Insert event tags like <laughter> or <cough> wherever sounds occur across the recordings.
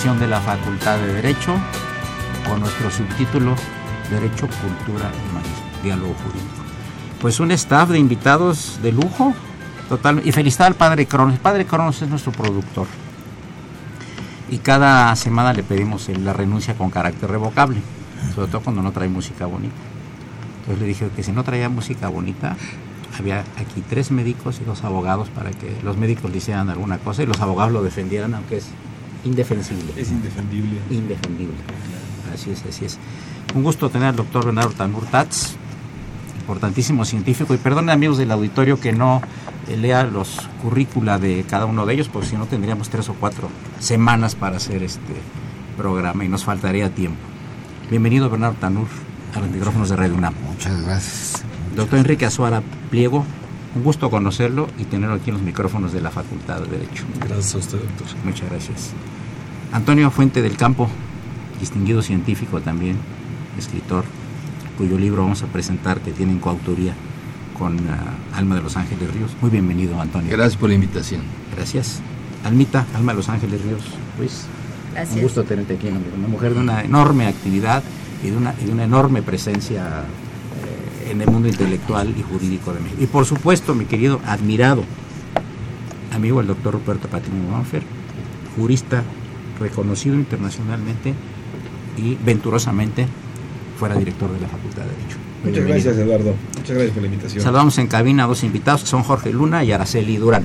De la Facultad de Derecho con nuestro subtítulo Derecho, Cultura y Humanismo, Diálogo Jurídico. Pues un staff de invitados de lujo, total, y felicidad al Padre Cronos. El Padre Cronos es nuestro productor. Y cada semana le pedimos la renuncia con carácter revocable, sobre todo cuando no trae música bonita. Entonces le dije que si no traía música bonita, había aquí tres médicos y dos abogados para que los médicos le hicieran alguna cosa y los abogados lo defendieran, aunque es indefensible. Es indefendible. Indefendible. Así es, así es. Un gusto tener al doctor Bernardo Tanur Tatz, importantísimo científico. Y perdonen amigos del auditorio que no lea los currícula de cada uno de ellos, porque si no tendríamos tres o cuatro semanas para hacer este programa y nos faltaría tiempo. Bienvenido Bernardo Tanur a los micrófonos de Radio UNAM. Muchas gracias. Doctor Enrique Azuara Pliego, un gusto conocerlo y tenerlo aquí en los micrófonos de la Facultad de Derecho. Gracias a usted, doctor. Muchas gracias. Antonio Fuente del Campo, distinguido científico también, escritor, cuyo libro vamos a presentar que tiene en coautoría con uh, Alma de los Ángeles Ríos. Muy bienvenido, Antonio. Gracias por la invitación. Gracias. Almita, Alma de los Ángeles Ríos. Luis. Gracias. Un gusto tenerte aquí, una mujer de una enorme actividad y de una, y de una enorme presencia en el mundo intelectual y jurídico de México. Y por supuesto, mi querido admirado amigo el doctor Ruperto Patiño Manfer, jurista reconocido internacionalmente y venturosamente fuera director de la Facultad de Derecho. Muchas gracias, Eduardo. Muchas gracias por la invitación. Saludamos en cabina a dos invitados, que son Jorge Luna y Araceli Durán.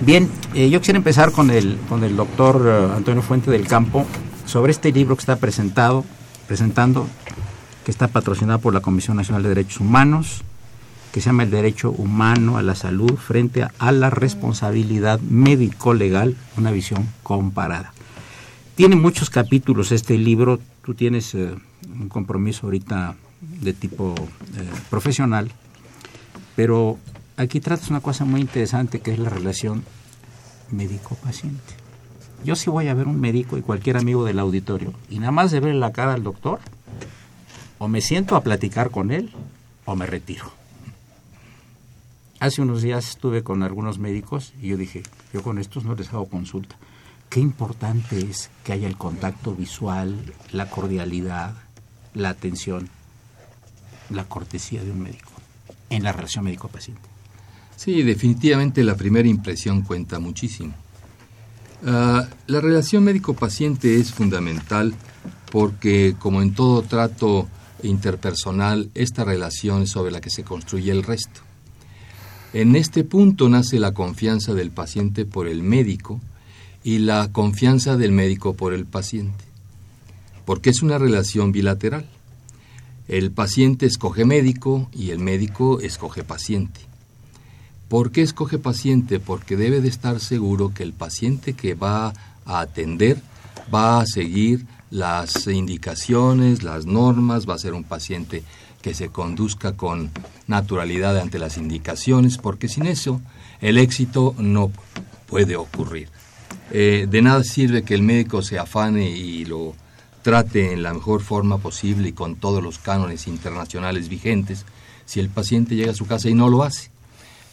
Bien, eh, yo quisiera empezar con el, con el doctor uh, Antonio Fuente del Campo sobre este libro que está presentado, presentando que está patrocinada por la Comisión Nacional de Derechos Humanos, que se llama El Derecho Humano a la Salud frente a, la responsabilidad médico-legal, una visión comparada. Tiene muchos capítulos este libro, tú tienes eh, un compromiso ahorita de tipo eh, profesional, pero aquí tratas una cosa muy interesante que es la relación médico-paciente. Yo sí voy a ver un médico y cualquier amigo del auditorio, y nada más de ver la cara al doctor, o me siento a platicar con él o me retiro. Hace unos días estuve con algunos médicos y yo dije, yo con estos no les hago consulta. Qué importante es que haya el contacto visual, la cordialidad, la atención, la cortesía de un médico en la relación médico-paciente. Sí, definitivamente la primera impresión cuenta muchísimo. Ah, la relación médico-paciente es fundamental porque, como en todo trato interpersonal esta relación sobre la que se construye el resto. En este punto nace la confianza del paciente por el médico y la confianza del médico por el paciente, porque es una relación bilateral. El paciente escoge médico y el médico escoge paciente. ¿Por qué escoge paciente? Porque debe de estar seguro que el paciente que va a atender va a seguir las indicaciones, las normas, va a ser un paciente que se conduzca con naturalidad ante las indicaciones, porque sin eso el éxito no puede ocurrir. Eh, de nada sirve que el médico se afane y lo trate en la mejor forma posible y con todos los cánones internacionales vigentes si el paciente llega a su casa y no lo hace.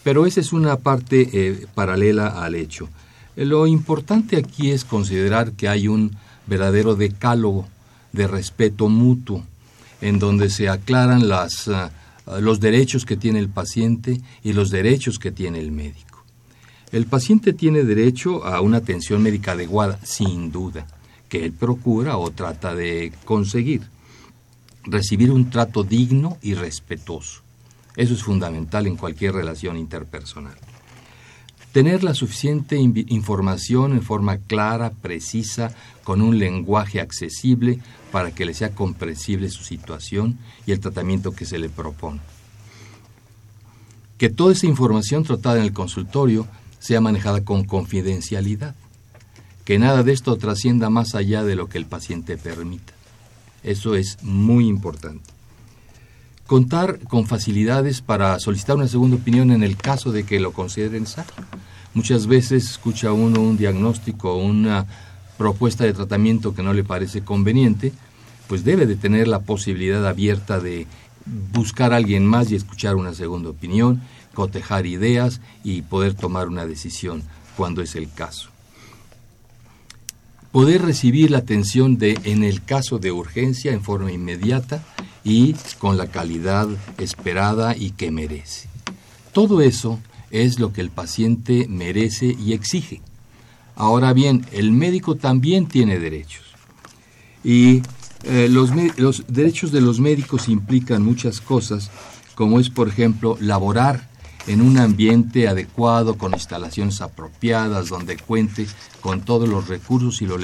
Pero esa es una parte eh, paralela al hecho. lo importante aquí es considerar que hay un verdadero decálogo de respeto mutuo, en donde se aclaran las, ah, los derechos que tiene el paciente y los derechos que tiene el médico. El paciente tiene derecho a una atención médica adecuada, sin duda, que él procura o trata de conseguir. Recibir un trato digno y respetuoso. Eso es fundamental en cualquier relación interpersonal. Tener la suficiente información en forma clara, precisa, con un lenguaje accesible para que le sea comprensible su situación y el tratamiento que se le propone. Que toda esa información tratada en el consultorio sea manejada con confidencialidad. Que nada de esto trascienda más allá de lo que el paciente permita. Eso es muy importante. Contar con facilidades para solicitar una segunda opinión en el caso de que lo consideren necesario. Muchas veces escucha uno un diagnóstico o una propuesta de tratamiento que no le parece conveniente, pues debe de tener la posibilidad abierta de buscar a alguien más y escuchar una segunda opinión, cotejar ideas y poder tomar una decisión cuando es el caso. Poder recibir la atención de, en el caso de urgencia en forma inmediata y con la calidad esperada y que merece. Todo eso es lo que el paciente merece y exige. Ahora bien, el médico también tiene derechos. Y eh, los, los derechos de los médicos implican muchas cosas, como es, por ejemplo, laborar en un ambiente adecuado, con instalaciones apropiadas, donde cuente con todos los recursos y los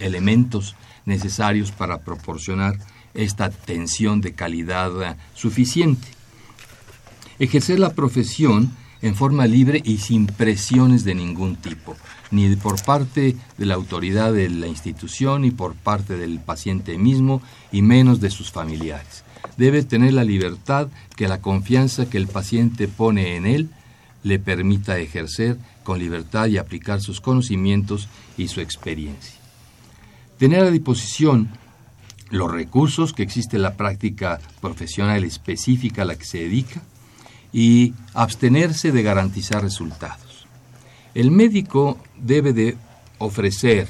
elementos necesarios para proporcionar esta atención de calidad suficiente. Ejercer la profesión en forma libre y sin presiones de ningún tipo, ni por parte de la autoridad de la institución, ni por parte del paciente mismo, y menos de sus familiares. Debe tener la libertad que la confianza que el paciente pone en él le permita ejercer con libertad y aplicar sus conocimientos y su experiencia. Tener a disposición los recursos que existe en la práctica profesional específica a la que se dedica y abstenerse de garantizar resultados. El médico debe de ofrecer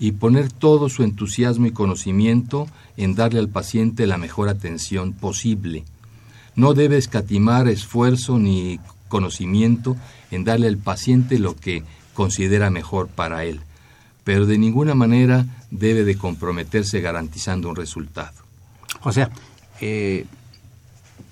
y poner todo su entusiasmo y conocimiento en darle al paciente la mejor atención posible. No debe escatimar esfuerzo ni conocimiento en darle al paciente lo que considera mejor para él pero de ninguna manera debe de comprometerse garantizando un resultado. O sea, eh,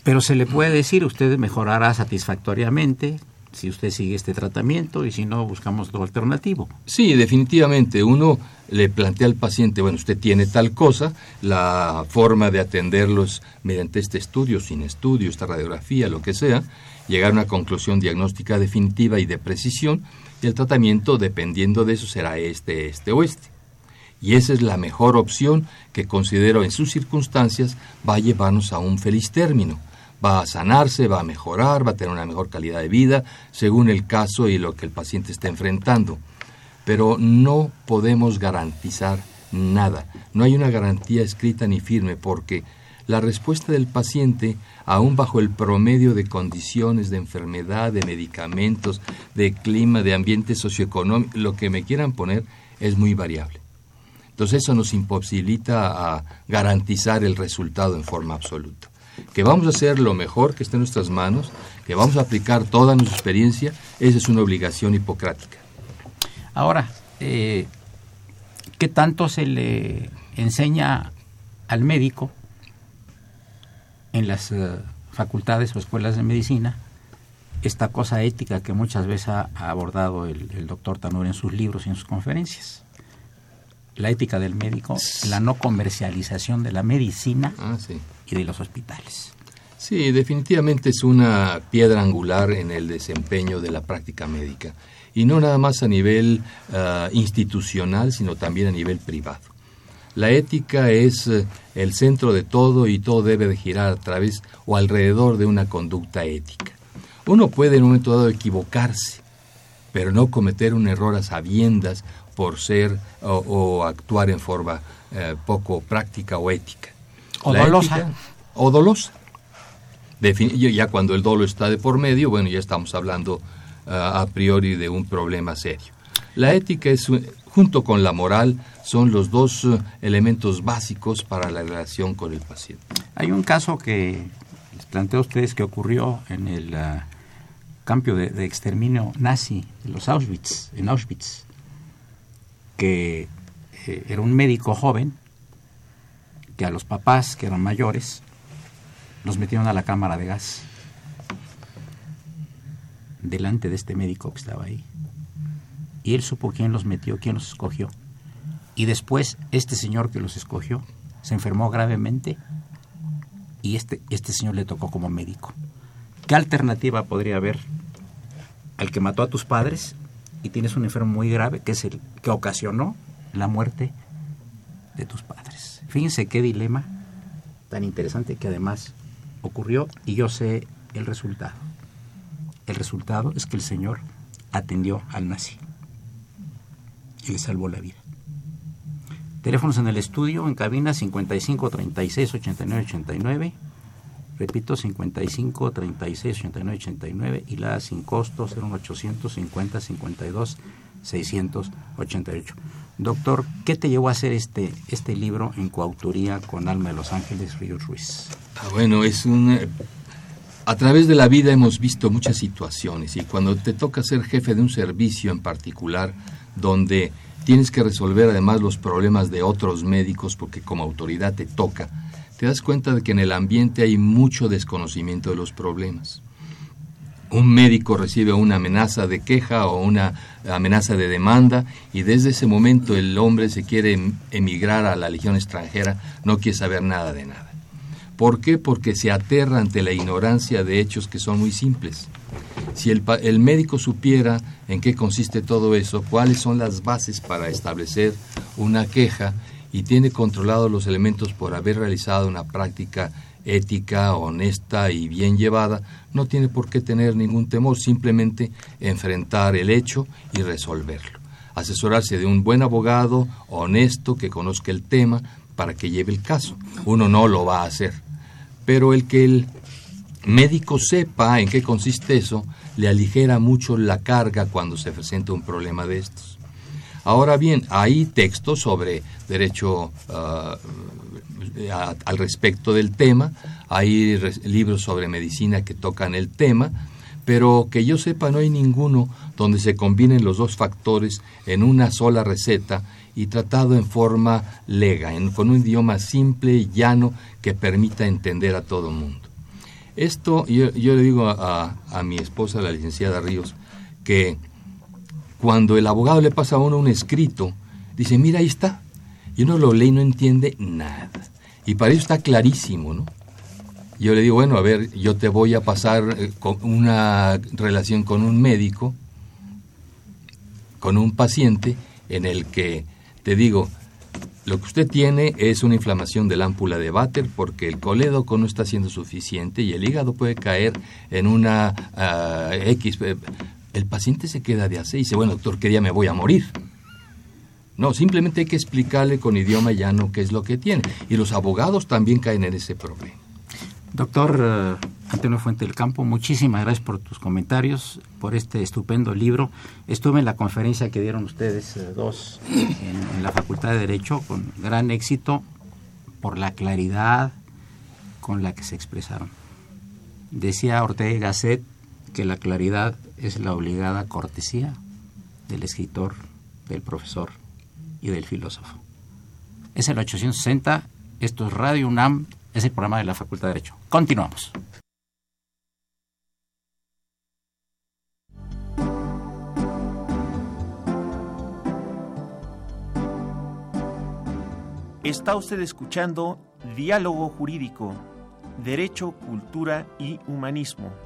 pero se le puede decir, usted mejorará satisfactoriamente si usted sigue este tratamiento y si no, buscamos lo alternativo. Sí, definitivamente. Uno le plantea al paciente, bueno, usted tiene tal cosa, la forma de atenderlo es mediante este estudio, sin estudio, esta radiografía, lo que sea, llegar a una conclusión diagnóstica definitiva y de precisión, y el tratamiento, dependiendo de eso, será este, este o este. Y esa es la mejor opción que considero en sus circunstancias va a llevarnos a un feliz término. Va a sanarse, va a mejorar, va a tener una mejor calidad de vida, según el caso y lo que el paciente está enfrentando. Pero no podemos garantizar nada. No hay una garantía escrita ni firme porque la respuesta del paciente, aún bajo el promedio de condiciones de enfermedad, de medicamentos, de clima, de ambiente socioeconómico, lo que me quieran poner, es muy variable. Entonces eso nos imposibilita a garantizar el resultado en forma absoluta. Que vamos a hacer lo mejor que esté en nuestras manos, que vamos a aplicar toda nuestra experiencia, esa es una obligación hipocrática. Ahora, eh, ¿qué tanto se le enseña al médico en las eh, facultades o escuelas de medicina esta cosa ética que muchas veces ha, abordado el, doctor Tanur en sus libros y en sus conferencias. La ética del médico, la no comercialización de la medicina ah, y de los hospitales. Sí, definitivamente es una piedra angular en el desempeño de la práctica médica. Y no nada más a nivel ah, institucional, sino también a nivel privado. La ética es eh, el centro de todo y todo debe de girar a través o alrededor de una conducta ética. Uno puede en un momento dado equivocarse, pero no cometer un error a sabiendas por ser o, actuar en forma eh, poco práctica o ética. O dolosa. o dolosa. ya cuando el dolo está de por medio, bueno, ya estamos hablando eh, a priori de un problema serio. La ética es junto con la moral, son los dos eh, elementos básicos para la relación con el paciente. Hay un caso que les planteo a ustedes que ocurrió en el ah, campo de, exterminio nazi de los Auschwitz, en Auschwitz, que eh, era un médico joven que a los papás, que eran mayores, los metieron a la cámara de gas delante de este médico que estaba ahí. Y él supo quién los metió, quién los escogió. Y después este señor que los escogió se enfermó gravemente y este, este señor le tocó como médico. ¿Qué alternativa podría haber al que mató a tus padres y tienes un enfermo muy grave que es el que ocasionó la muerte de tus padres? Fíjense qué dilema tan interesante que además ocurrió y yo sé el resultado. El resultado es que el señor atendió al nazi y le salvó la vida. Teléfonos en el estudio, en cabina 55 36 89 89. Repito, 55 36 89 89 y la sin costo 0850 52 688. Doctor, ¿qué te llevó a hacer este, este libro en coautoría con Alma de Los Ángeles Ríos Ruiz? Ah, bueno, es un... eh, A través de la vida hemos visto muchas situaciones y cuando te toca ser jefe de un servicio en particular, donde tienes que resolver además los problemas de otros médicos porque como autoridad te toca, te das cuenta de que en el ambiente hay mucho desconocimiento de los problemas. Un médico recibe una amenaza de queja o una amenaza de demanda y desde ese momento el hombre se quiere em- emigrar a la legión extranjera, no quiere saber nada de nada. ¿Por qué? Porque se aterra ante la ignorancia de hechos que son muy simples. Si el, el médico supiera en qué consiste todo eso, cuáles son las bases para establecer una queja y tiene controlados los elementos por haber realizado una práctica ética, honesta y bien llevada, no tiene por qué tener ningún temor, simplemente enfrentar el hecho y resolverlo. Asesorarse de un buen abogado, honesto, que conozca el tema, para que lleve el caso. Uno no lo va a hacer. Pero el que el médico sepa en qué consiste eso, le aligera mucho la carga cuando se presenta un problema de estos. Ahora bien, hay textos sobre derecho ah, a- al respecto del tema, hay libros sobre medicina que tocan el tema, pero que yo sepa no hay ninguno donde se combinen los dos factores en una sola receta y tratado en forma lega, con un idioma simple y llano que permita entender a todo mundo. Esto yo, yo le digo a, a mi esposa, la licenciada Ríos, que cuando el abogado le pasa a uno un escrito, dice, mira, ahí está. Y uno lo lee y no entiende nada. Y para eso está clarísimo, ¿no? Yo le digo, bueno, a ver, yo te voy a pasar eh, una relación con un médico, con un paciente, en el que te digo, lo que usted tiene es una inflamación de la ámpula de váter porque el colédoco no está siendo suficiente y el hígado puede caer en una ah, X. eh, El paciente se queda de así y dice, bueno, doctor, ¿qué día me voy a morir? No, simplemente hay que explicarle con idioma llano qué es lo que tiene. Y los abogados también caen en ese problema. Doctor eh, Antonio Fuente del Campo, muchísimas gracias por tus comentarios, por este estupendo libro. Estuve en la conferencia que dieron ustedes eh, dos en, la Facultad de Derecho con gran éxito por la claridad con la que se expresaron. Decía Ortega Gasset que la claridad es la obligada cortesía del escritor, del profesor y del filósofo. Es el 860, esto es Radio UNAM, es el programa de la Facultad de Derecho. Continuamos. Está usted escuchando Diálogo Jurídico, Derecho, Cultura y Humanismo.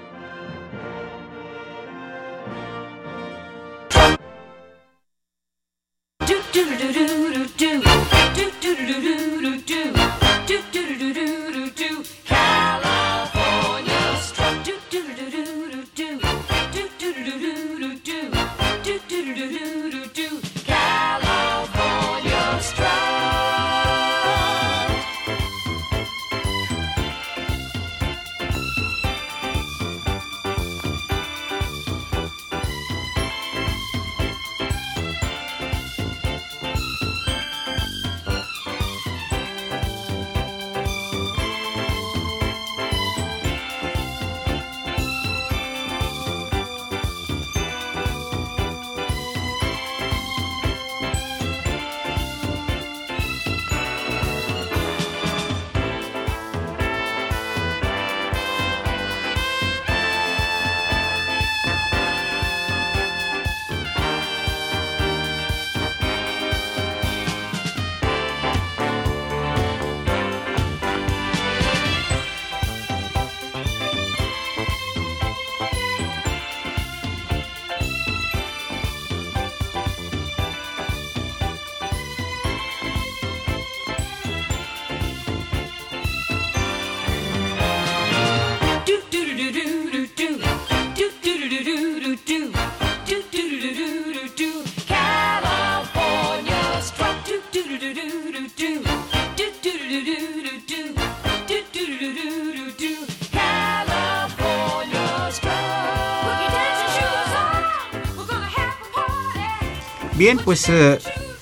Bien, pues, eh,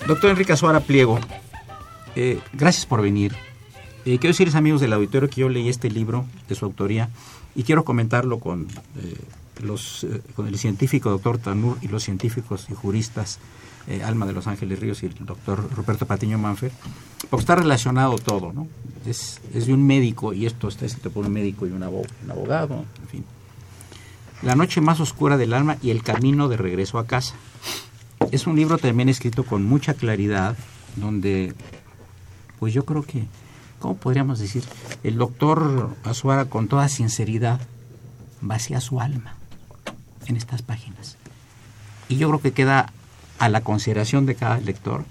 doctor Enrique Azuara Pliego, eh, gracias por venir. Eh, quiero decirles, amigos del auditorio, que yo leí este libro de su autoría y quiero comentarlo con, los, con el científico doctor Tanur y los científicos y juristas Alma de los Ángeles Ríos y el doctor Ruperto Patiño Manfer, porque está relacionado todo, ¿no? Es, es de un médico y esto está escrito por un médico y un abogado, en fin. La noche más oscura del alma y el camino de regreso a casa. Es un libro también escrito con mucha claridad, donde, pues yo creo que, ¿cómo podríamos decir? El doctor Azuara con toda sinceridad vacía su alma en estas páginas. Y yo creo que queda a la consideración de cada lector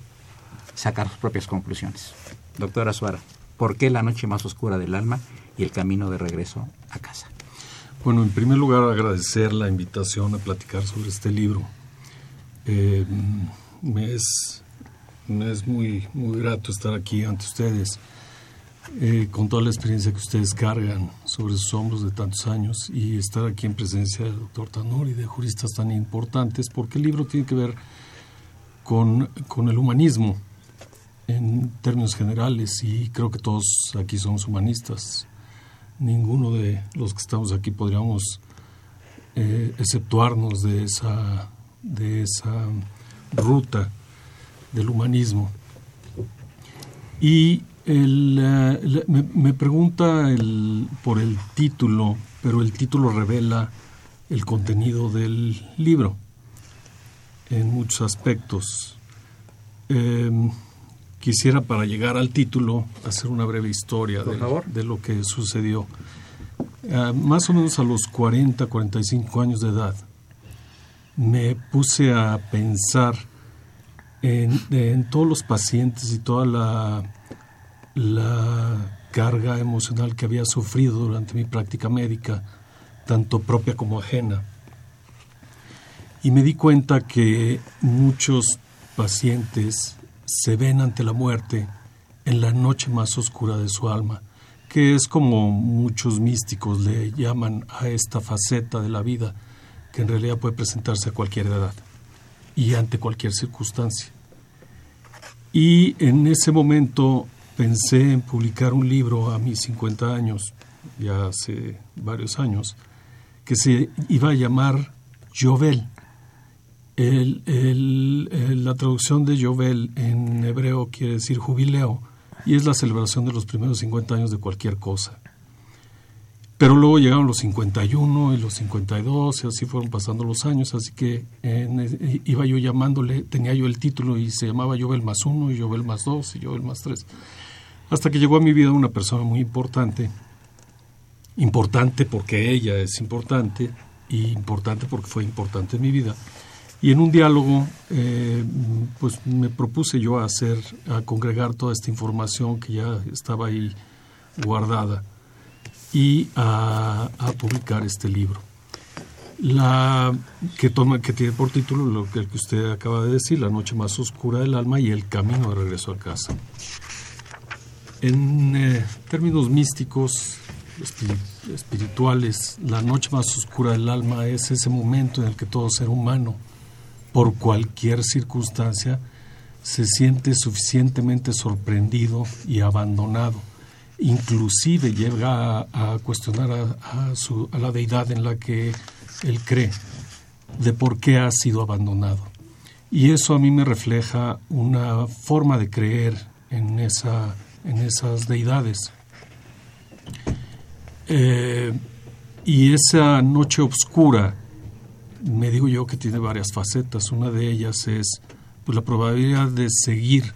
sacar sus propias conclusiones. Doctor Azuara, ¿por qué la noche más oscura del alma y el camino de regreso a casa? Bueno, en primer lugar agradecer la invitación a platicar sobre este libro. Eh, es, es muy, muy grato estar aquí ante ustedes eh, con toda la experiencia que ustedes cargan sobre sus hombros de tantos años y estar aquí en presencia del doctor Tanor y de juristas tan importantes porque el libro tiene que ver con, con el humanismo en términos generales y creo que todos aquí somos humanistas. Ninguno de los que estamos aquí podríamos eh, exceptuarnos de esa, de esa ruta del humanismo. Y eh, me, pregunta el, por el título, pero el título revela el contenido del libro en muchos aspectos. Em, quisiera para llegar al título hacer una breve historia de, lo que sucedió. Ah, más o menos a los 40, 45 años de edad, me puse a pensar en, todos los pacientes y toda la, carga emocional que había sufrido durante mi práctica médica, tanto propia como ajena. Y me di cuenta que muchos pacientes se ven ante la muerte en la noche más oscura de su alma, que es como muchos místicos le llaman a esta faceta de la vida, que en realidad puede presentarse a cualquier edad y ante cualquier circunstancia. Y en ese momento pensé en publicar un libro a mis 50 años, ya hace varios años, que se iba a llamar Jovel, el, la traducción de Yovel en hebreo quiere decir jubileo y es la celebración de los primeros 50 años de cualquier cosa. Pero luego llegaron los 51 y los 52 y así fueron pasando los años, así que iba yo llamándole, tenía yo el título y se llamaba Yovel más uno y Yovel más dos y Yovel más tres. Hasta que llegó a mi vida una persona muy importante, importante porque ella es importante y importante porque fue importante en mi vida, y en un diálogo, eh, pues me propuse yo a hacer, a congregar toda esta información que ya estaba ahí guardada y a, publicar este libro. La que tiene por título lo que, usted acaba de decir, La noche más oscura del alma y el camino de regreso a casa. En eh, términos místicos, espirituales, la noche más oscura del alma es ese momento en el que todo ser humano por cualquier circunstancia, se siente suficientemente sorprendido y abandonado. Inclusive llega a, cuestionar a, a, la deidad en la que él cree de por qué ha sido abandonado. Y eso a mí me refleja una forma de creer en, esa, en esas deidades. Eh, y esa noche oscura me digo yo que tiene varias facetas. Una de ellas es pues, la probabilidad de seguir,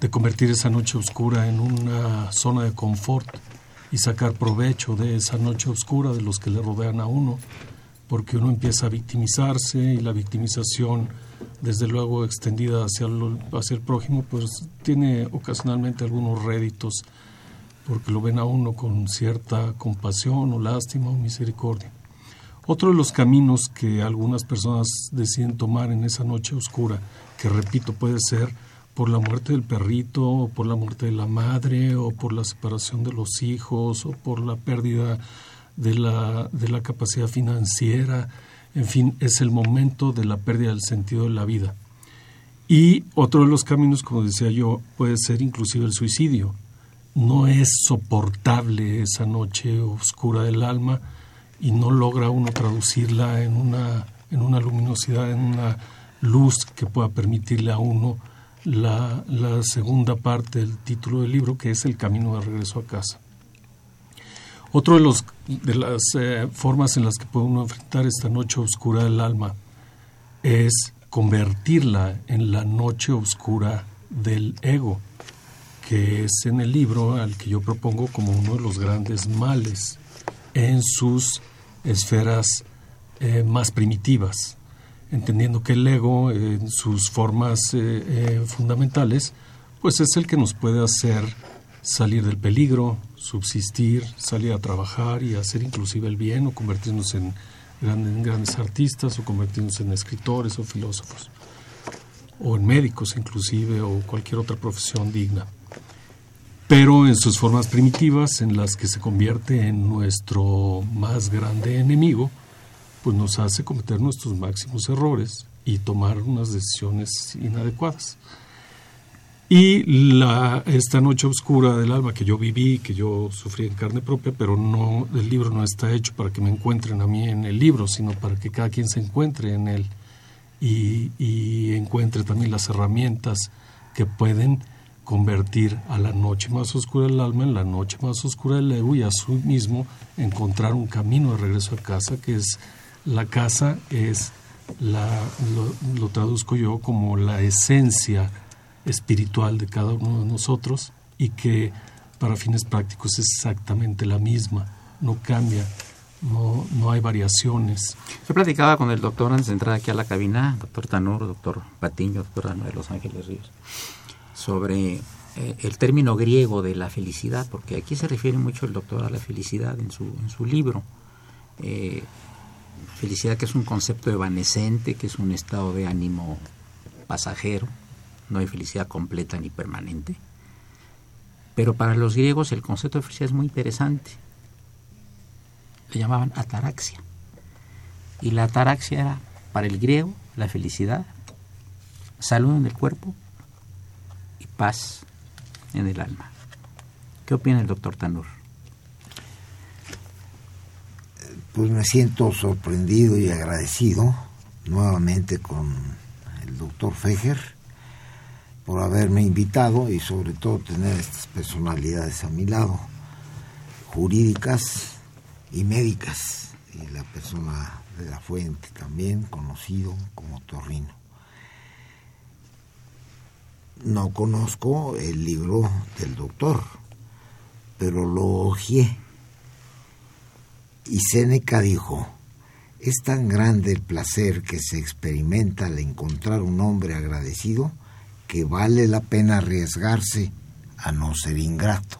de convertir esa noche oscura en una zona de confort y sacar provecho de esa noche oscura de los que le rodean a uno, porque uno empieza a victimizarse y la victimización, desde luego extendida hacia, hacia el prójimo, pues tiene ocasionalmente algunos réditos, porque lo ven a uno con cierta compasión o lástima o misericordia. Otro de los caminos que algunas personas deciden tomar en esa noche oscura, que repito, puede ser por la muerte del perrito, o por la muerte de la madre, o por la separación de los hijos, o por la pérdida de la, de la capacidad financiera, en fin, es el momento de la pérdida del sentido de la vida. Y otro de los caminos, como decía yo, puede ser inclusive el suicidio. No es soportable esa noche oscura del alma y no logra uno traducirla en una, en una luminosidad, en una luz que pueda permitirle a uno la, segunda parte del título del libro, que es El camino de regreso a casa. Otro de, los, de las eh, formas en las que puede uno enfrentar esta noche oscura del alma es convertirla en la noche oscura del ego, que es en el libro al que yo propongo como uno de los grandes males en sus esferas eh, más primitivas, entendiendo que el ego en sus formas eh, fundamentales, pues es el que nos puede hacer salir del peligro, subsistir, salir a trabajar y hacer inclusive el bien o convertirnos en grandes, grandes artistas o convertirnos en escritores o filósofos o en médicos inclusive o cualquier otra profesión digna. Pero en sus formas primitivas, en las que se convierte en nuestro más grande enemigo, pues nos hace cometer nuestros máximos errores y tomar unas decisiones inadecuadas. Y la, esta noche oscura del alma que yo viví, que yo sufrí en carne propia, pero no, el libro no está hecho para que me encuentren a mí en el libro, sino para que cada quien se encuentre en él y, y encuentre también las herramientas que pueden convertir a la noche más oscura del alma en la noche más oscura del ego y a su mismo encontrar un camino de regreso a casa, que es la casa, es la, lo, traduzco yo como la esencia espiritual de cada uno de nosotros y que para fines prácticos es exactamente la misma, no cambia, no, no hay variaciones. Yo platicaba con el doctor antes de entrar aquí a la cabina, doctor Tanur, doctor Patiño, doctor de Los Ángeles Ríos, sobre eh, el término griego de la felicidad, porque aquí se refiere mucho el doctor a la felicidad en su, en su libro. Eh, felicidad que es un concepto evanescente, que es un estado de ánimo pasajero, no hay felicidad completa ni permanente. Pero para los griegos el concepto de felicidad es muy interesante. Le llamaban ataraxia. Y la ataraxia era, para el griego, la felicidad, salud en el cuerpo y paz en el alma. ¿Qué opina el doctor Tanur? Pues me siento sorprendido y agradecido nuevamente con el doctor Fejer por haberme invitado y sobre todo tener estas personalidades a mi lado, jurídicas y médicas, y la persona de la fuente también, conocido como Torrino. No conozco el libro del doctor, pero lo ojeé. Y Séneca dijo, es tan grande el placer que se experimenta al encontrar un hombre agradecido, que vale la pena arriesgarse a no ser ingrato.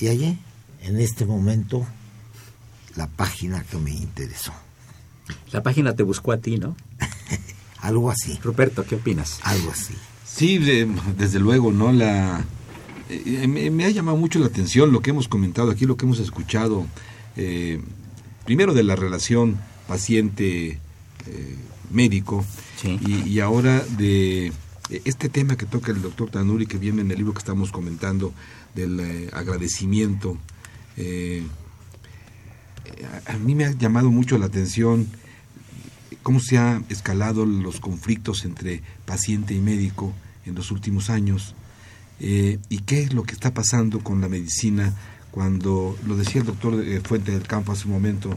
Y allí, en este momento, la página que me interesó. La página te buscó a ti, ¿no? <laughs> Algo así. Ruperto, ¿qué opinas? Algo así. Sí, de, desde luego, ¿no? La, eh, me, me, ha llamado mucho la atención lo que hemos comentado aquí, lo que hemos escuchado. Eh, primero de la relación paciente-médico Sí. y, y ahora de este tema que toca el doctor Tanuri, que viene en el libro que estamos comentando, del eh, agradecimiento. Eh, a, a mí me ha llamado mucho la atención cómo se han escalado los conflictos entre paciente y médico en los últimos años eh, y qué es lo que está pasando con la medicina cuando, lo decía el doctor eh, Fuente del Campo hace un momento,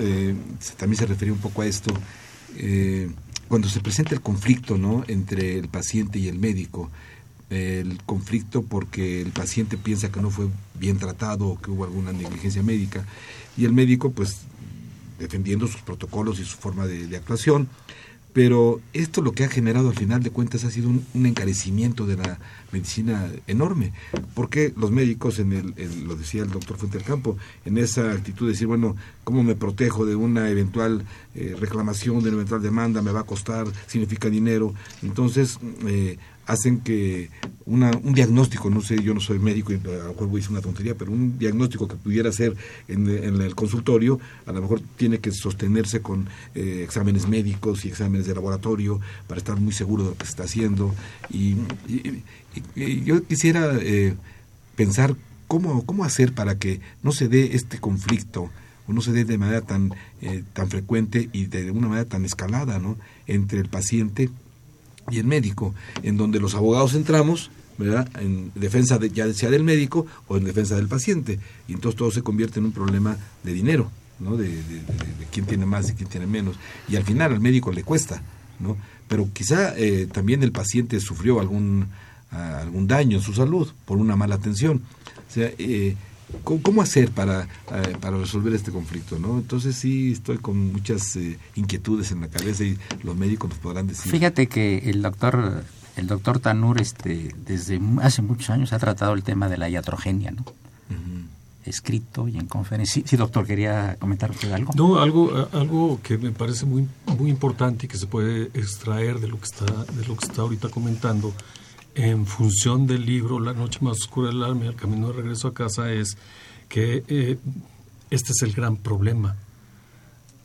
eh, también se refería un poco a esto, cuando se presenta el conflicto ¿no? entre el paciente y el médico, el conflicto porque el paciente piensa que no fue bien tratado o que hubo alguna negligencia médica y el médico pues defendiendo sus protocolos y su forma de, actuación. Pero esto lo que ha generado al final de cuentas ha sido un, encarecimiento de la medicina enorme, porque los médicos, en el, el, lo decía el doctor Fuente del Campo, en esa actitud de decir, bueno, ¿cómo me protejo de una eventual eh, reclamación, de una eventual demanda? ¿Me va a costar? ¿Significa dinero? Entonces, eh, hacen que una, un diagnóstico, no sé, yo no soy médico y a lo mejor voy a decir una tontería, pero un diagnóstico que pudiera ser en, el consultorio, a lo mejor tiene que sostenerse con eh, exámenes médicos y exámenes de laboratorio para estar muy seguro de lo que se está haciendo. Y yo quisiera eh, pensar cómo, cómo hacer para que no se dé este conflicto o no se dé de manera tan, eh, tan frecuente y de una manera tan escalada ¿no? entre el paciente y el médico, en donde los abogados entramos, ¿verdad? En defensa de, ya sea del médico o en defensa del paciente. Y entonces todo se convierte en un problema de dinero, ¿no? De, de- de- quién tiene más y quién tiene menos. Y al final al médico le cuesta, ¿no? Pero quizá eh, también el paciente sufrió algún, ah, algún daño en su salud por una mala atención. O sea, eh, ¿cómo, cómo hacer para, eh, para resolver este conflicto, no? Entonces sí estoy con muchas eh, inquietudes en la cabeza y los médicos nos podrán decir. Fíjate que el doctor el doctor Tanur este desde hace muchos años ha tratado el tema de la iatrogenia, ¿no? Escrito y en conferencia. Sí, sí, doctor, quería comentar usted algo. No, algo, a- algo que me parece muy, muy importante y que se puede extraer de lo que está, de lo que está ahorita comentando, en función del libro La noche más oscura del alma y el camino de regreso a casa, es que eh, este es el gran problema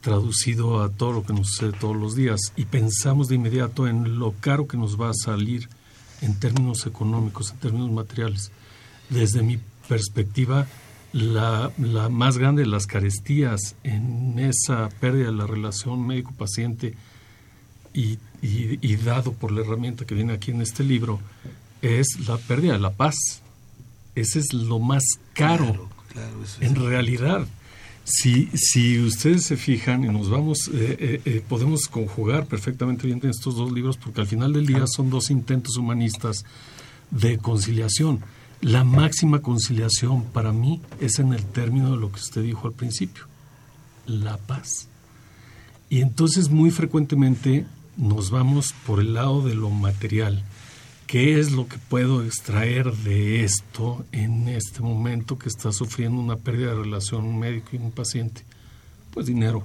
traducido a todo lo que nos sucede todos los días y pensamos de inmediato en lo caro que nos va a salir en términos económicos, en términos materiales. Desde mi perspectiva, la, más grande de las carestías en esa pérdida de la relación médico-paciente y, y- y dado por la herramienta que viene aquí en este libro es la pérdida de la paz. Ese es lo más caro Claro, eso en realidad. Si, si ustedes se fijan y nos vamos, eh, eh, eh, podemos conjugar perfectamente bien estos dos libros porque al final del día son dos intentos humanistas de conciliación. La máxima conciliación para mí es en el término de lo que usted dijo al principio, la paz. Y entonces muy frecuentemente nos vamos por el lado de lo material. ¿Qué es lo que puedo extraer de esto en este momento que está sufriendo una pérdida de relación un médico y un paciente? Pues dinero.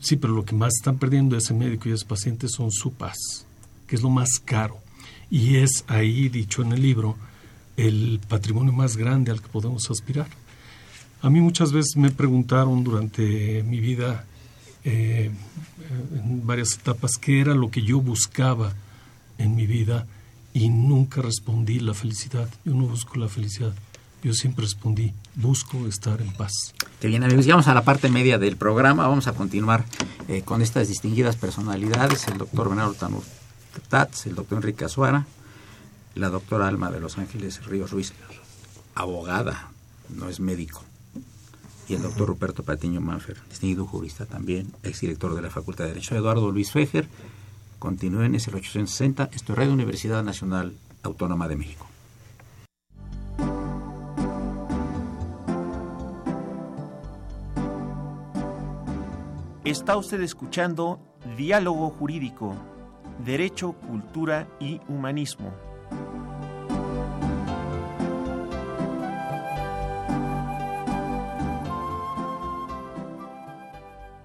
Sí, pero lo que más están perdiendo ese médico y ese paciente son su paz, que es lo más caro. Y es ahí, dicho en el libro, el patrimonio más grande al que podemos aspirar. A mí muchas veces me preguntaron durante mi vida, eh, en varias etapas, qué era lo que yo buscaba en mi vida y nunca respondí la felicidad. Yo no busco la felicidad. Yo siempre respondí, busco estar en paz. Qué bien, amigos. Llegamos a la parte media del programa. Vamos a continuar eh, con estas distinguidas personalidades. El doctor Bernardo Tanur Tats, el doctor Enrique Azuara, la doctora Alma de Los Ángeles Ríos Ruiz, abogada, no es médico. Y el doctor Ruperto Patiño Manfer, distinguido jurista también, exdirector de la Facultad de Derecho. Eduardo Luis Fejer, continúen, es el 860. Esto es Radio Universidad Nacional Autónoma de México. Está usted escuchando Diálogo Jurídico, Derecho, Cultura y Humanismo.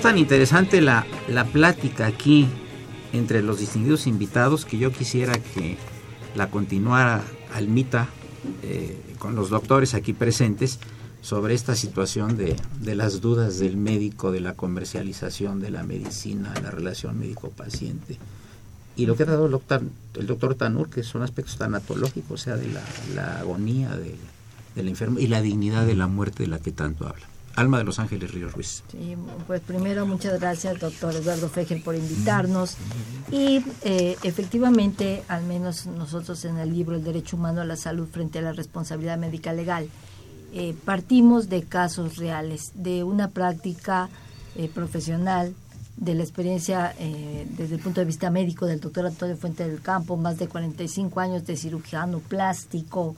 Tan interesante la, la plática aquí entre los distinguidos invitados que yo quisiera que la continuara Almita eh, con los doctores aquí presentes sobre esta situación de, de, las dudas del médico, de la comercialización de la medicina, la relación médico-paciente. Y lo que ha dado el doctor, Tanur, que son aspectos tanatológicos, o sea, de la, agonía de, del enfermo y la dignidad de la muerte de la que tanto habla. Alma de los Ángeles Ríos Ruiz. Pues primero muchas gracias, doctor Eduardo Fejer, por invitarnos. Y eh, efectivamente, al menos nosotros en el libro El Derecho Humano a la Salud frente a la Responsabilidad Médica Legal, eh, partimos de casos reales, de una práctica eh, profesional, de la experiencia eh, desde el punto de vista médico del doctor Antonio Fuente del Campo, más de 45 años de cirujano plástico,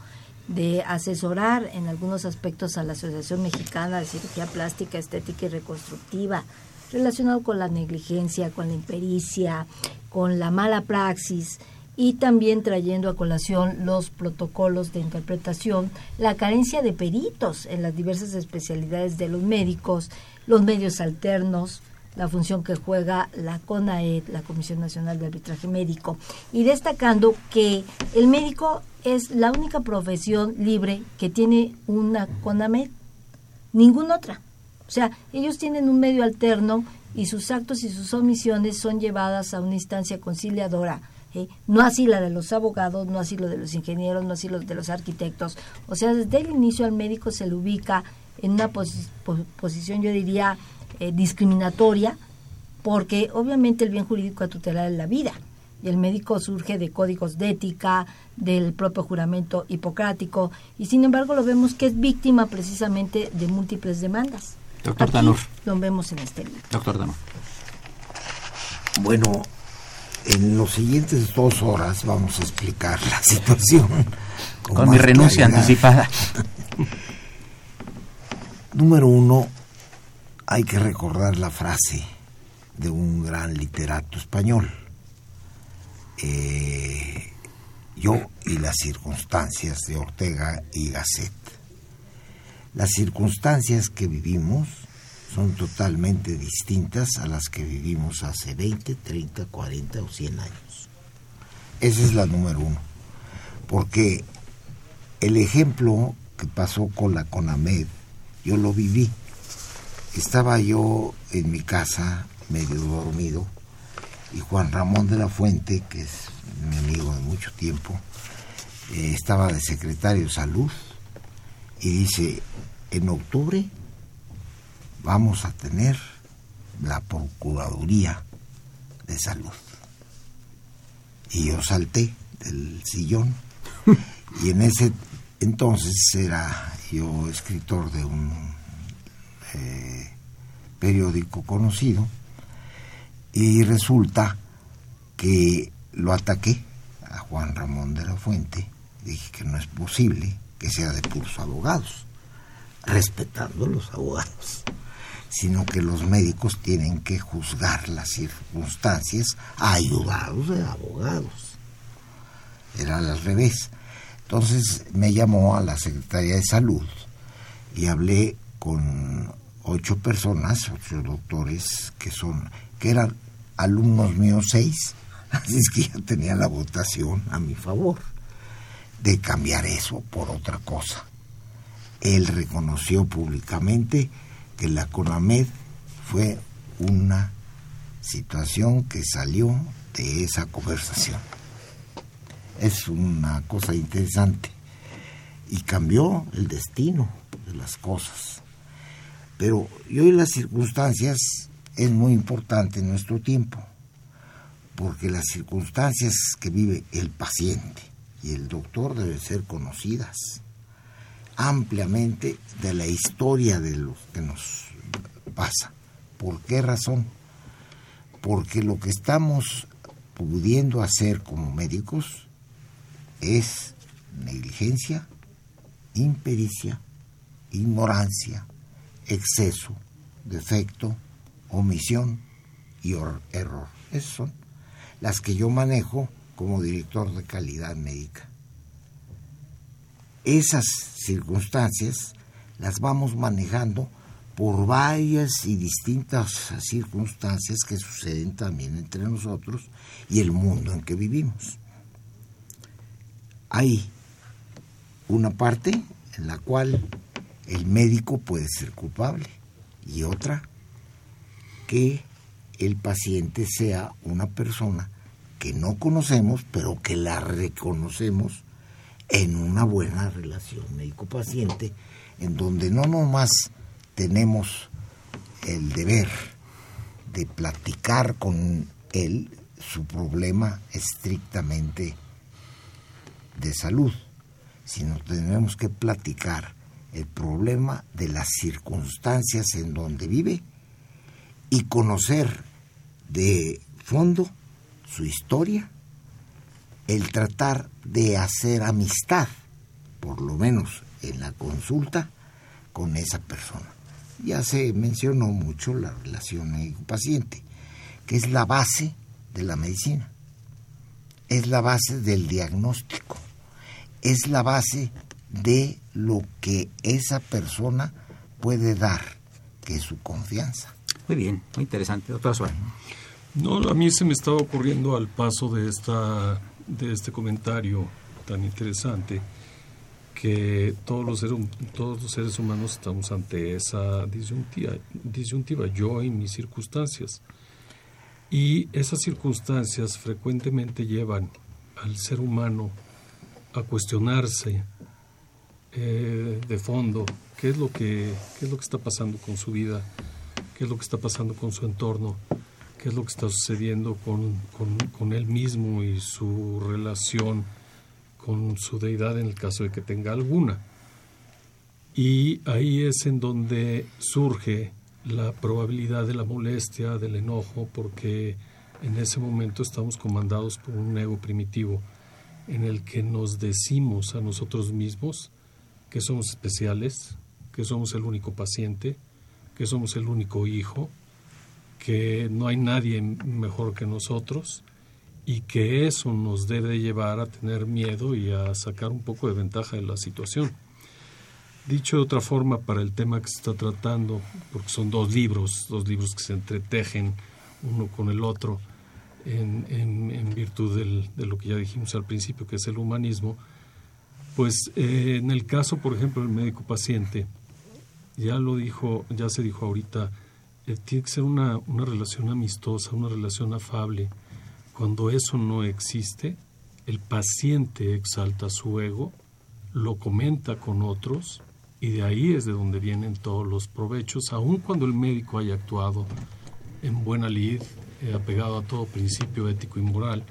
de asesorar en algunos aspectos a la Asociación Mexicana de Cirugía Plástica, Estética y Reconstructiva, relacionado con la negligencia, con la impericia, con la mala praxis y también trayendo a colación los protocolos de interpretación, la carencia de peritos en las diversas especialidades de los médicos, los medios alternos, la función que juega la CONAED, la Comisión Nacional de Arbitraje Médico, y destacando que el médico es la única profesión libre que tiene una CONAMED, ninguna otra. O sea, ellos tienen un medio alterno y sus actos y sus omisiones son llevadas a una instancia conciliadora. ¿eh? No así la de los abogados, no así lo de los ingenieros, no así lo de los arquitectos. O sea, desde el inicio al médico se le ubica en una posición, yo diría, eh, discriminatoria, porque obviamente el bien jurídico a tutelar es la vida y el médico surge de códigos de ética, del propio juramento hipocrático, y sin embargo lo vemos que es víctima precisamente de múltiples demandas. Doctor Danur. Lo vemos en este libro. Doctor Danur. Bueno, en los siguientes dos horas vamos a explicar la <laughs> situación. Con, con mi renuncia claridad. anticipada. <laughs> Número uno, hay que recordar la frase de un gran literato español. Eh, yo y las circunstancias de Ortega y Gasset. Las circunstancias que vivimos son totalmente distintas a las que vivimos hace 20, 30, 40 o 100 años. Esa es la número uno. Porque el ejemplo que pasó con la CONAMED, yo lo viví. Estaba yo en mi casa, medio dormido, y Juan Ramón de la Fuente, que es mi amigo de mucho tiempo, eh, estaba de secretario de salud y dice, en octubre vamos a tener la Procuraduría de Salud. Y yo salté del sillón y en ese entonces era yo escritor de un eh, periódico conocido y resulta que lo ataqué a Juan Ramón de la Fuente, dije que no es posible que sea de puros abogados, respetando los abogados, sino que los médicos tienen que juzgar las circunstancias ayudados de abogados. Era al revés. Entonces me llamó a la Secretaría de Salud y hablé con ocho personas, ocho doctores que son, que eran alumnos míos seis, <laughs> así es que ya tenía la votación a mi favor de cambiar eso por otra cosa. Él reconoció públicamente que la CONAMED fue una situación que salió de esa conversación. Es una cosa interesante y cambió el destino de las cosas. Pero yo y las circunstancias es muy importante en nuestro tiempo, porque las circunstancias que vive el paciente y el doctor deben ser conocidas ampliamente de la historia de lo que nos pasa. ¿Por qué razón? Porque lo que estamos pudiendo hacer como médicos es negligencia, impericia, ignorancia, exceso, defecto, omisión y error. Esas son las que yo manejo como director de calidad médica. Esas circunstancias las vamos manejando por varias y distintas circunstancias que suceden también entre nosotros y el mundo en que vivimos. Hay una parte en la cual el médico puede ser culpable y otra que el paciente sea una persona que no conocemos, pero que la reconocemos en una buena relación médico-paciente, en donde no nomás tenemos el deber de platicar con él su problema estrictamente de salud, sino tenemos que platicar el problema de las circunstancias en donde vive y conocer de fondo su historia, el tratar de hacer amistad, por lo menos en la consulta, con esa persona. Ya se mencionó mucho la relación médico-paciente, que es la base de la medicina, es la base del diagnóstico, es la base de lo que esa persona puede dar, que es su confianza. Bien, muy interesante. No, a mí se me estaba ocurriendo al paso de, esta, de este comentario tan interesante que todos los, seres, todos los seres humanos estamos ante esa disyuntiva, disyuntiva, yo y mis circunstancias. Y esas circunstancias frecuentemente llevan al ser humano a cuestionarse eh, de fondo qué es, lo que, qué es lo que está pasando con su vida, qué es lo que está pasando con su entorno, qué es lo que está sucediendo con, con, él mismo y su relación con su deidad en el caso de que tenga alguna. Y ahí es en donde surge la probabilidad de la molestia, del enojo, porque en ese momento estamos comandados por un ego primitivo en el que nos decimos a nosotros mismos que somos especiales, que somos el único paciente, que somos el único hijo, que no hay nadie mejor que nosotros y que eso nos debe llevar a tener miedo y a sacar un poco de ventaja de la situación. Dicho de otra forma, para el tema que se está tratando, porque son dos libros, dos libros que se entretejen uno con el otro, en, virtud de lo que ya dijimos al principio, que es el humanismo, pues eh, en el caso, por ejemplo, del médico paciente, ya lo dijo, ya se dijo ahorita, eh, tiene que ser una, una relación amistosa, una relación afable. Cuando eso no existe, el paciente exalta su ego, lo comenta con otros y de ahí es de donde vienen todos los provechos, aun cuando el médico haya actuado en buena lid, eh, apegado a todo principio ético y moral,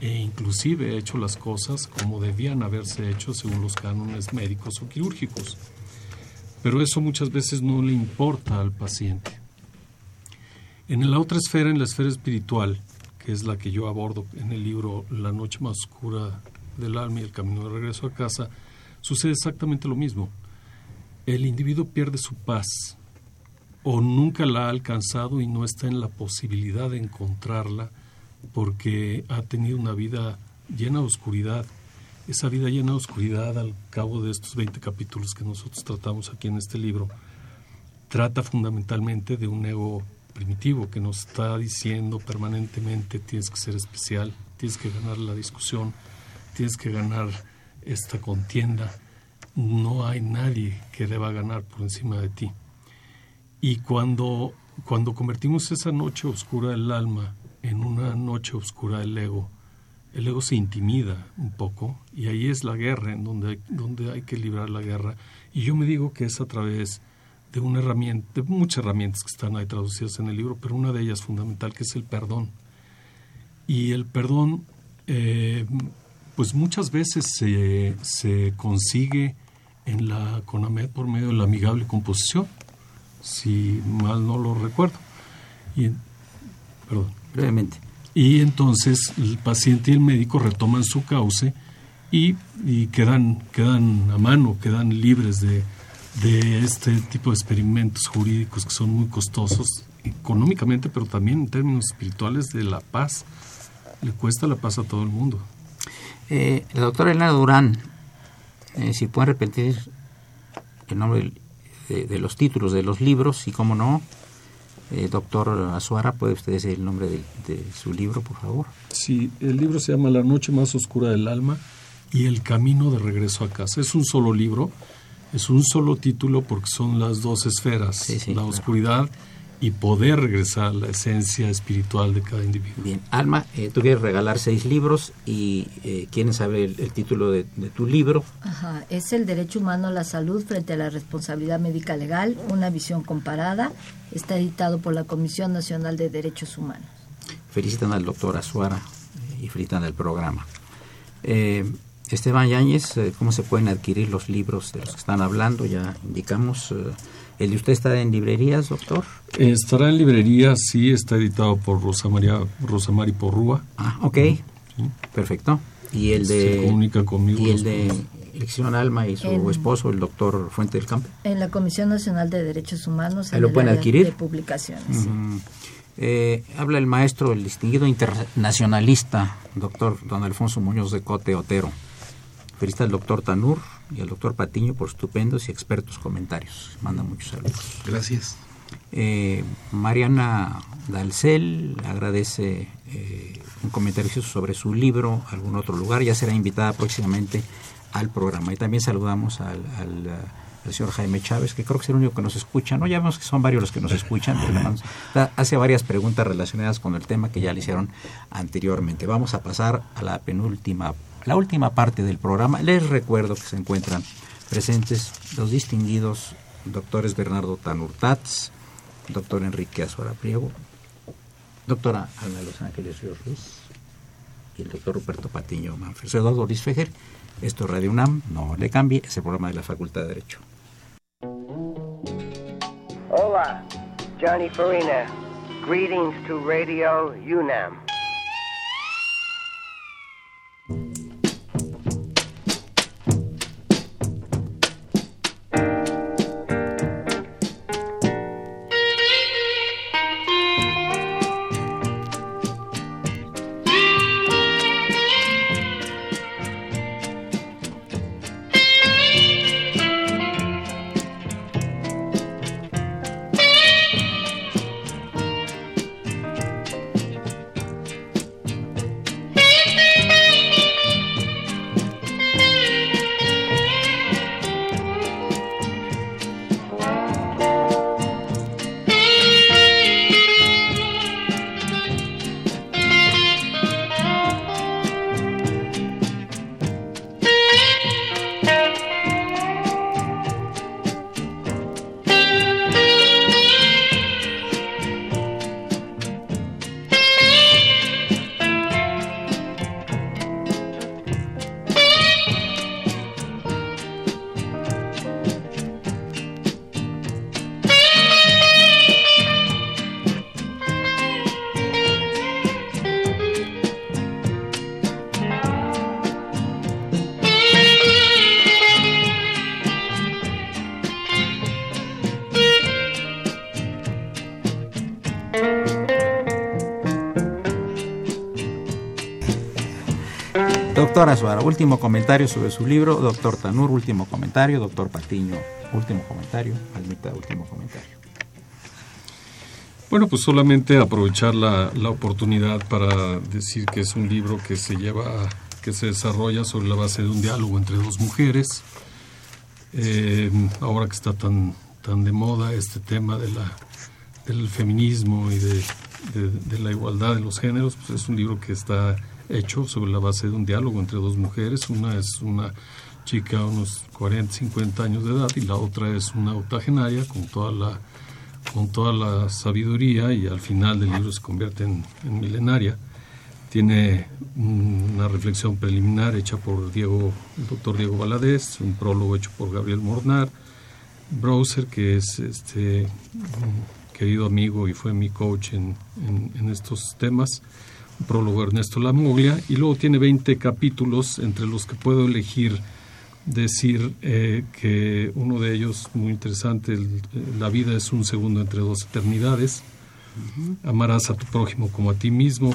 e inclusive hecho las cosas como debían haberse hecho según los cánones médicos o quirúrgicos. Pero eso muchas veces no le importa al paciente. En la otra esfera, en la esfera espiritual, que es la que yo abordo en el libro La noche más oscura del alma y el camino de regreso a casa, sucede exactamente lo mismo. El individuo pierde su paz, o nunca la ha alcanzado y no está en la posibilidad de encontrarla porque ha tenido una vida llena de oscuridad. Esa vida llena de oscuridad al cabo de estos 20 capítulos que nosotros tratamos aquí en este libro, trata fundamentalmente de un ego primitivo que nos está diciendo permanentemente tienes que ser especial, tienes que ganar la discusión, tienes que ganar esta contienda, no hay nadie que deba ganar por encima de ti. Y cuando, cuando convertimos esa noche oscura del alma en una noche oscura del ego, el ego se intimida un poco y ahí es la guerra, en donde, donde hay que librar la guerra. Y yo me digo que es a través de una herramienta, de muchas herramientas que están ahí traducidas en el libro, pero una de ellas fundamental que es el perdón. Y el perdón, eh, pues muchas veces se, se consigue en la por medio de la amigable composición si mal no lo recuerdo. Y, perdón. Brevemente. Y entonces el paciente y el médico retoman su cauce y, quedan, quedan a mano, quedan libres de, de este tipo de experimentos jurídicos que son muy costosos económicamente, pero también en términos espirituales de la paz. Le cuesta la paz a todo el mundo. Eh, la doctora Elena Durán, eh, si puede repetir el nombre de, los títulos de los libros y, cómo no, eh, doctor Azuara, ¿puede usted decir el nombre de, de, su libro, por favor? Sí, el libro se llama La noche más oscura del alma y El camino de regreso a casa. Es un solo libro, es un solo título porque son las dos esferas, la oscuridad y poder regresar a la esencia espiritual de cada individuo. Bien, Alma, eh, tú quieres regalar seis libros y eh, ¿quieren saber el, título de, tu libro? Ajá, es El Derecho Humano a la Salud frente a la Responsabilidad Médica Legal, una visión comparada. Está editado por la Comisión Nacional de Derechos Humanos. Felicitan al doctor Azuara eh, y felicitan al programa. Esteban Yáñez, ¿cómo se pueden adquirir los libros de los que están hablando? Ya indicamos ¿El de usted está en librerías, doctor? Estará en librerías, sí, está editado por Rosa María Rosamari Porrúa. Ah, ok. Perfecto. ¿Y el de, Se comunica conmigo. ¿Y el de Elección Alma y su esposo, el doctor Fuente del Campo? En la Comisión Nacional de Derechos Humanos. ¿Ahí lo pueden adquirir? De publicaciones. Eh, habla el maestro, el distinguido internacionalista, doctor don Alfonso Muñoz de Cote Otero. Felicita al doctor Tanur y al doctor Patiño por estupendos y expertos comentarios. Manda muchos saludos. Gracias. Eh, Mariana Dalcel agradece eh, un comentario sobre su libro, algún otro lugar. Ya será invitada próximamente al programa. Y también saludamos al, al, señor Jaime Chávez, que creo que es el único que nos escucha. No, ya vemos que son varios los que nos escuchan. hace varias preguntas relacionadas con el tema que ya le hicieron anteriormente. Vamos a pasar a la penúltima la última parte del programa. Les recuerdo que se encuentran presentes los distinguidos doctores Bernardo Tanurtats, doctor Enrique Azuara Priego, doctora Ana Los Ángeles Ríos Ruiz y el doctor Ruperto Patiño Manfred. Soy Eduardo Luis Fejer, esto es Radio UNAM, no le cambie, es el programa de la Facultad de Derecho. Hola, Johnny Farina. Greetings to Radio UNAM. Doctora Suara, último comentario sobre su libro. Doctor Tanur, último comentario. Doctor Patiño, último comentario. Almita, último comentario. Bueno, pues solamente aprovechar la, oportunidad para decir que es un libro que se lleva, que se desarrolla sobre la base de un diálogo entre dos mujeres. Eh, ahora que está tan, tan de moda este tema de la, del feminismo y de, de la igualdad de los géneros, pues es un libro que está hecho sobre la base de un diálogo entre dos mujeres. Una es una chica unos 40, 50 años de edad y la otra es una octogenaria con toda la, con toda la sabiduría y al final del libro se convierte en, milenaria. Tiene una reflexión preliminar hecha por Diego, el doctor Diego Valadez, un prólogo hecho por Gabriel Mornar, Browser, que es este querido amigo y fue mi coach en, en estos temas, prólogo Ernesto Lamuglia, y luego tiene 20 capítulos entre los que puedo elegir decir eh, que uno de ellos, muy interesante, la vida es un segundo entre dos eternidades, amarás a tu prójimo como a ti mismo,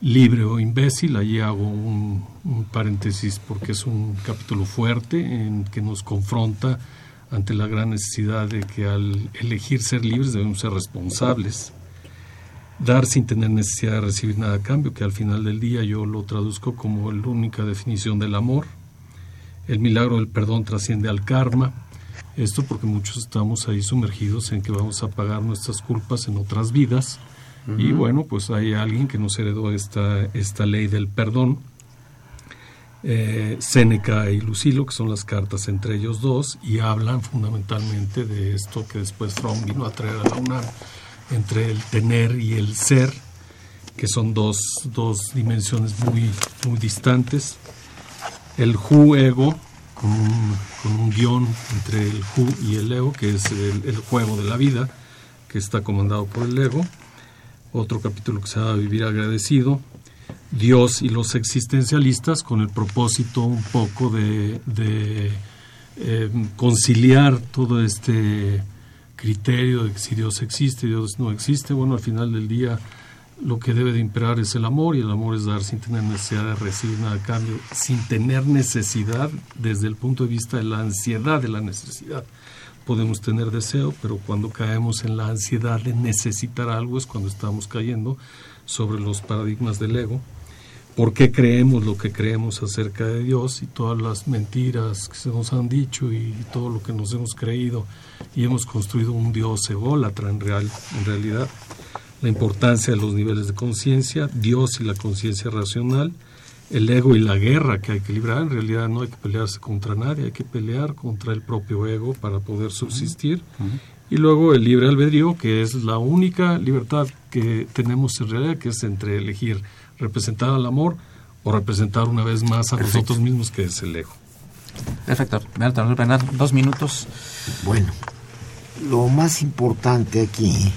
libre o imbécil, allí hago un, paréntesis porque es un capítulo fuerte en que nos confronta ante la gran necesidad de que al elegir ser libres debemos ser responsables. Dar sin tener necesidad de recibir nada a cambio, que al final del día yo lo traduzco como la única definición del amor. El milagro del perdón trasciende al karma. Esto porque muchos estamos ahí sumergidos en que vamos a pagar nuestras culpas en otras vidas. Y bueno, pues hay alguien que nos heredó esta, esta ley del perdón eh, Séneca y Lucilo, que son las cartas entre ellos dos, y hablan fundamentalmente de esto que después Fromm vino a traer a la UNAM, entre el tener y el ser, que son dos, dos dimensiones muy, muy distantes. El Hu ego, con un, con un guion entre el Hu y el ego, que es el, juego de la vida, que está comandado por el ego. Otro capítulo que se llama Vivir agradecido, Dios y los existencialistas con el propósito un poco de, de eh, conciliar todo este criterio de si Dios existe, Dios no existe, bueno, al final del día lo que debe de imperar es el amor y el amor es dar sin tener necesidad de recibir nada a cambio, sin tener necesidad desde el punto de vista de la ansiedad de la necesidad. Podemos tener deseo, pero cuando caemos en la ansiedad de necesitar algo es cuando estamos cayendo sobre los paradigmas del ego por qué creemos lo que creemos acerca de Dios y todas las mentiras que se nos han dicho y todo lo que nos hemos creído y hemos construido un Dios ególatra en, real, en realidad. La importancia de los niveles de conciencia, Dios y la conciencia racional, el ego y la guerra que hay que librar. En realidad no hay que pelearse contra nadie, hay que pelear contra el propio ego para poder subsistir. Y luego el libre albedrío, que es la única libertad que tenemos en realidad, que es entre elegir representar al amor o representar una vez más a nosotros mismos, que es el ego. Perfecto. Dos minutos. Bueno, lo más importante aquí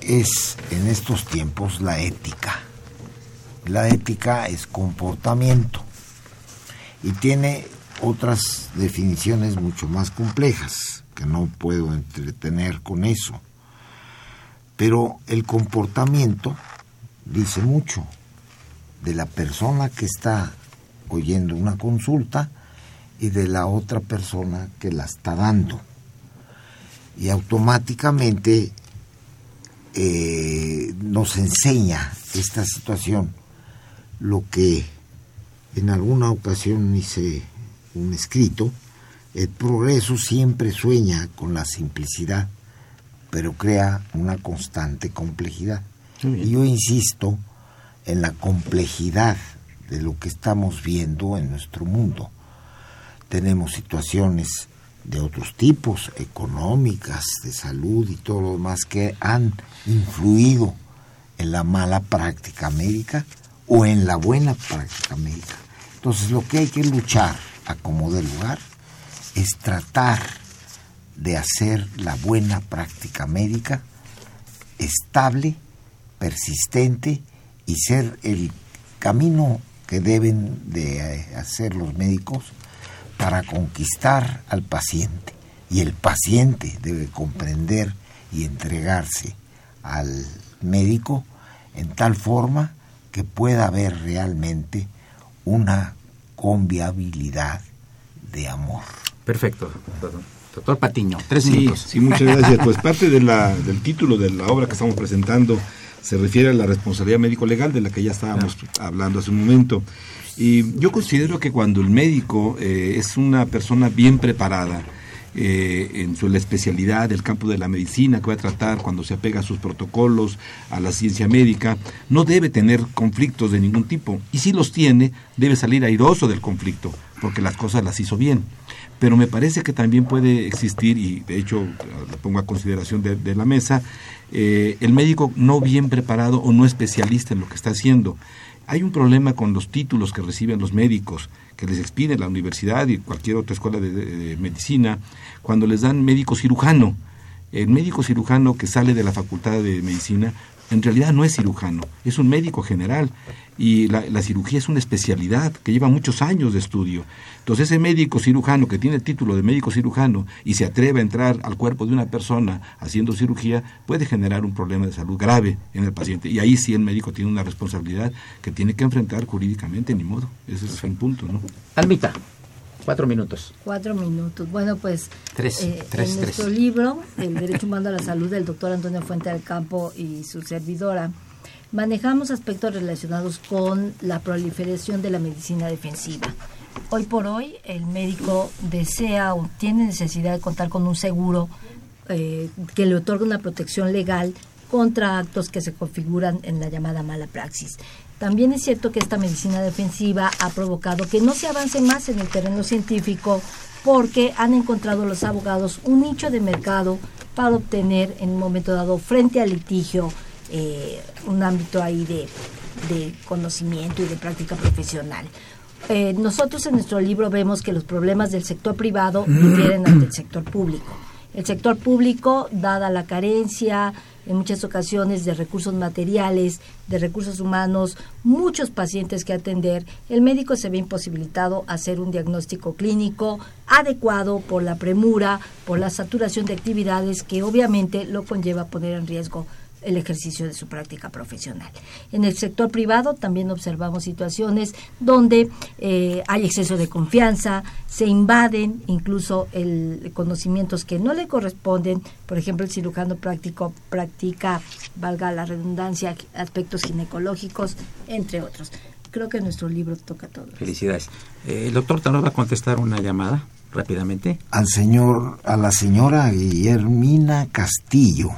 es en estos tiempos la ética. La ética es comportamiento y tiene otras definiciones mucho más complejas que no puedo entretener con eso. Pero el comportamiento dice mucho de la persona que está oyendo una consulta y de la otra persona que la está dando. Y automáticamente eh, nos enseña esta situación lo que en alguna ocasión hice un escrito, el progreso siempre sueña con la simplicidad pero crea una constante complejidad. Y yo insisto en la complejidad de lo que estamos viendo en nuestro mundo. Tenemos situaciones de otros tipos, económicas, de salud y todo lo demás, que han influido en la mala práctica médica o en la buena práctica médica. Entonces lo que hay que luchar a como de lugar es tratar de hacer la buena práctica médica estable, persistente y ser el camino que deben de eh, hacer los médicos para conquistar al paciente. Y el paciente debe comprender y entregarse al médico en tal forma que pueda haber realmente una conviabilidad de amor. Perfecto. Patiño, tres sí, minutos. Sí, muchas <laughs> gracias. Pues parte de la, del título de la obra que estamos presentando se refiere a la responsabilidad médico-legal de la que ya estábamos hablando hace un momento. Y yo considero que cuando el médico eh, es una persona bien preparada, eh, en su la especialidad del campo de la medicina que va a tratar cuando se apega a sus protocolos, a la ciencia médica, no debe tener conflictos de ningún tipo. Y si los tiene, debe salir airoso del conflicto, porque las cosas las hizo bien pero me parece que también puede existir, y de hecho lo pongo a consideración de, la mesa, eh, el médico no bien preparado o no especialista en lo que está haciendo. Hay un problema con los títulos que reciben los médicos, que les expiden la universidad y cualquier otra escuela de medicina, cuando les dan médico cirujano. El médico cirujano que sale de la facultad de medicina en realidad no es cirujano, es un médico general y la, cirugía es una especialidad que lleva muchos años de estudio. Entonces ese médico cirujano que tiene el título de médico cirujano y se atreve a entrar al cuerpo de una persona haciendo cirugía puede generar un problema de salud grave en el paciente y ahí sí el médico tiene una responsabilidad que tiene que enfrentar jurídicamente, ni modo. Ese es el punto, ¿no? Almita. Cuatro minutos. Cuatro minutos. Bueno, pues Tres, eh, tres, en tres. nuestro libro, El Derecho Humano a la Salud, del doctor Antonio Fuente del Campo y su servidora, manejamos aspectos relacionados con la proliferación de la medicina defensiva. Hoy por hoy, el médico desea o tiene necesidad de contar con un seguro eh, que le otorgue una protección legal contra actos que se configuran en la llamada mala praxis. También es cierto que esta medicina defensiva ha provocado que no se avance más en el terreno científico porque han encontrado los abogados un nicho de mercado para obtener en un momento dado frente al litigio eh, un ámbito ahí de, de conocimiento y de práctica profesional. Eh, nosotros en nuestro libro vemos que los problemas del sector privado difieren ante el sector público. El sector público, dada la carencia en muchas ocasiones de recursos materiales, de recursos humanos, muchos pacientes que atender, el médico se ve imposibilitado a hacer un diagnóstico clínico adecuado por la premura, por la saturación de actividades que obviamente lo conlleva poner en riesgo el ejercicio de su práctica profesional. En el sector privado también observamos situaciones donde eh, hay exceso de confianza, se invaden incluso el conocimientos que no le corresponden, por ejemplo el cirujano práctico practica, valga la redundancia, aspectos ginecológicos, entre otros. Creo que nuestro libro toca todo. Felicidades. Eh, el doctor Tano va a contestar una llamada rápidamente. Al señor, a la señora Guillermina Castillo,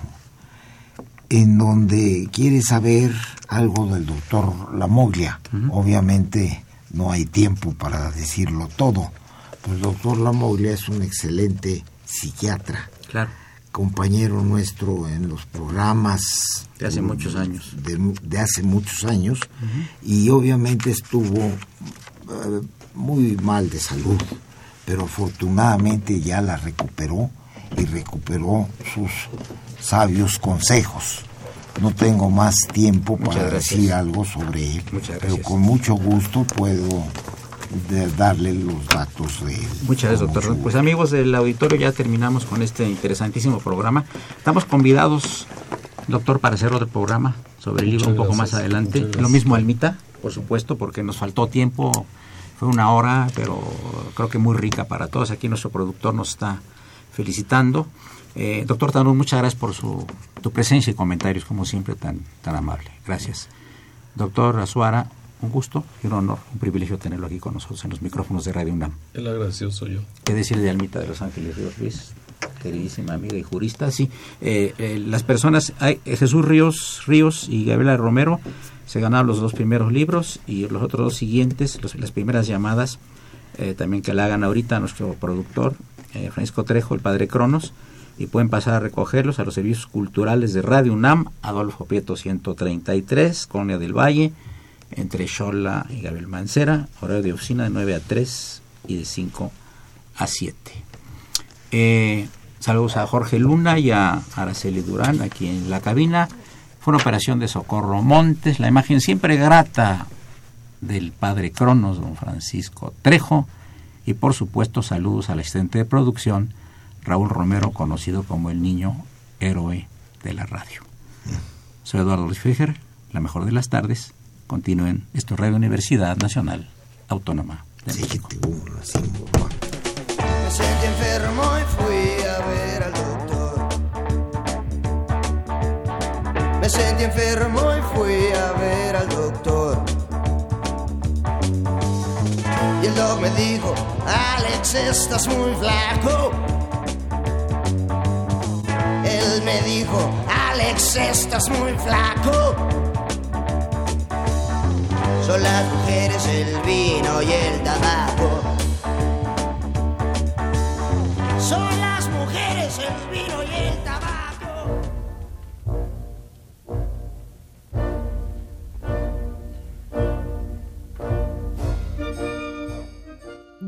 en donde quiere saber algo del doctor Lamoglia. Obviamente no hay tiempo para decirlo todo. Pues el doctor Lamoglia es un excelente psiquiatra. Claro. Compañero nuestro en los programas. De hace muchos años. De, de hace muchos años. Y obviamente estuvo eh, muy mal de salud. Pero afortunadamente ya la recuperó y recuperó sus sabios consejos. No tengo más tiempo para decir algo sobre él, Muchas pero con mucho gusto puedo de- darle los datos de él. Muchas gracias, doctor. Pues amigos del auditorio, ya terminamos con este interesantísimo programa. Estamos convidados, doctor, para hacer otro programa sobre el libro Muchas un poco gracias, más adelante. Lo mismo Almita, por supuesto, porque nos faltó tiempo. Fue una hora, pero creo que muy rica para todos. Aquí nuestro productor nos está felicitando. Eh, doctor Tanún, muchas gracias por su, tu presencia y comentarios, como siempre, tan, tan amable. Gracias. Doctor Azuara, un gusto y un honor, un privilegio tenerlo aquí con nosotros en los micrófonos de Radio UNAM. El agradecido soy yo. ¿Qué decir de Almita de Los Ángeles Ríos Luis? Queridísima amiga y jurista, sí. Eh, eh, las personas, hay, eh, Jesús Ríos, Ríos y Gabriela Romero se ganaron los dos primeros libros y los otros dos siguientes, los- las primeras llamadas, eh, también que la hagan ahorita nuestro productor, eh, Francisco Trejo, el padre Cronos, y pueden pasar a recogerlos a los servicios culturales de Radio UNAM, Adolfo Prieto 133, Colonia del Valle, entre Xola y Gabriel Mancera, horario de oficina de 9 a 3 y de 5 a 7. Eh, saludos a Jorge Luna y a Araceli Durán aquí en la cabina. Fue una operación de Socorro Montes, la imagen siempre grata del padre Cronos, don Francisco Trejo, y por supuesto saludos al asistente de producción, Raúl Romero, conocido como el niño héroe de la radio. Soy Eduardo Luis Fejer, la mejor de las tardes. Continúen, esto es Radio Universidad Nacional Autónoma de México. Me sentí enfermo y fui a ver al doctor. Me sentí enfermo y fui a ver al doctor. Me dijo, Alex, estás muy flaco. Él me dijo, Alex, estás muy flaco. Son las mujeres, el vino y el tabaco.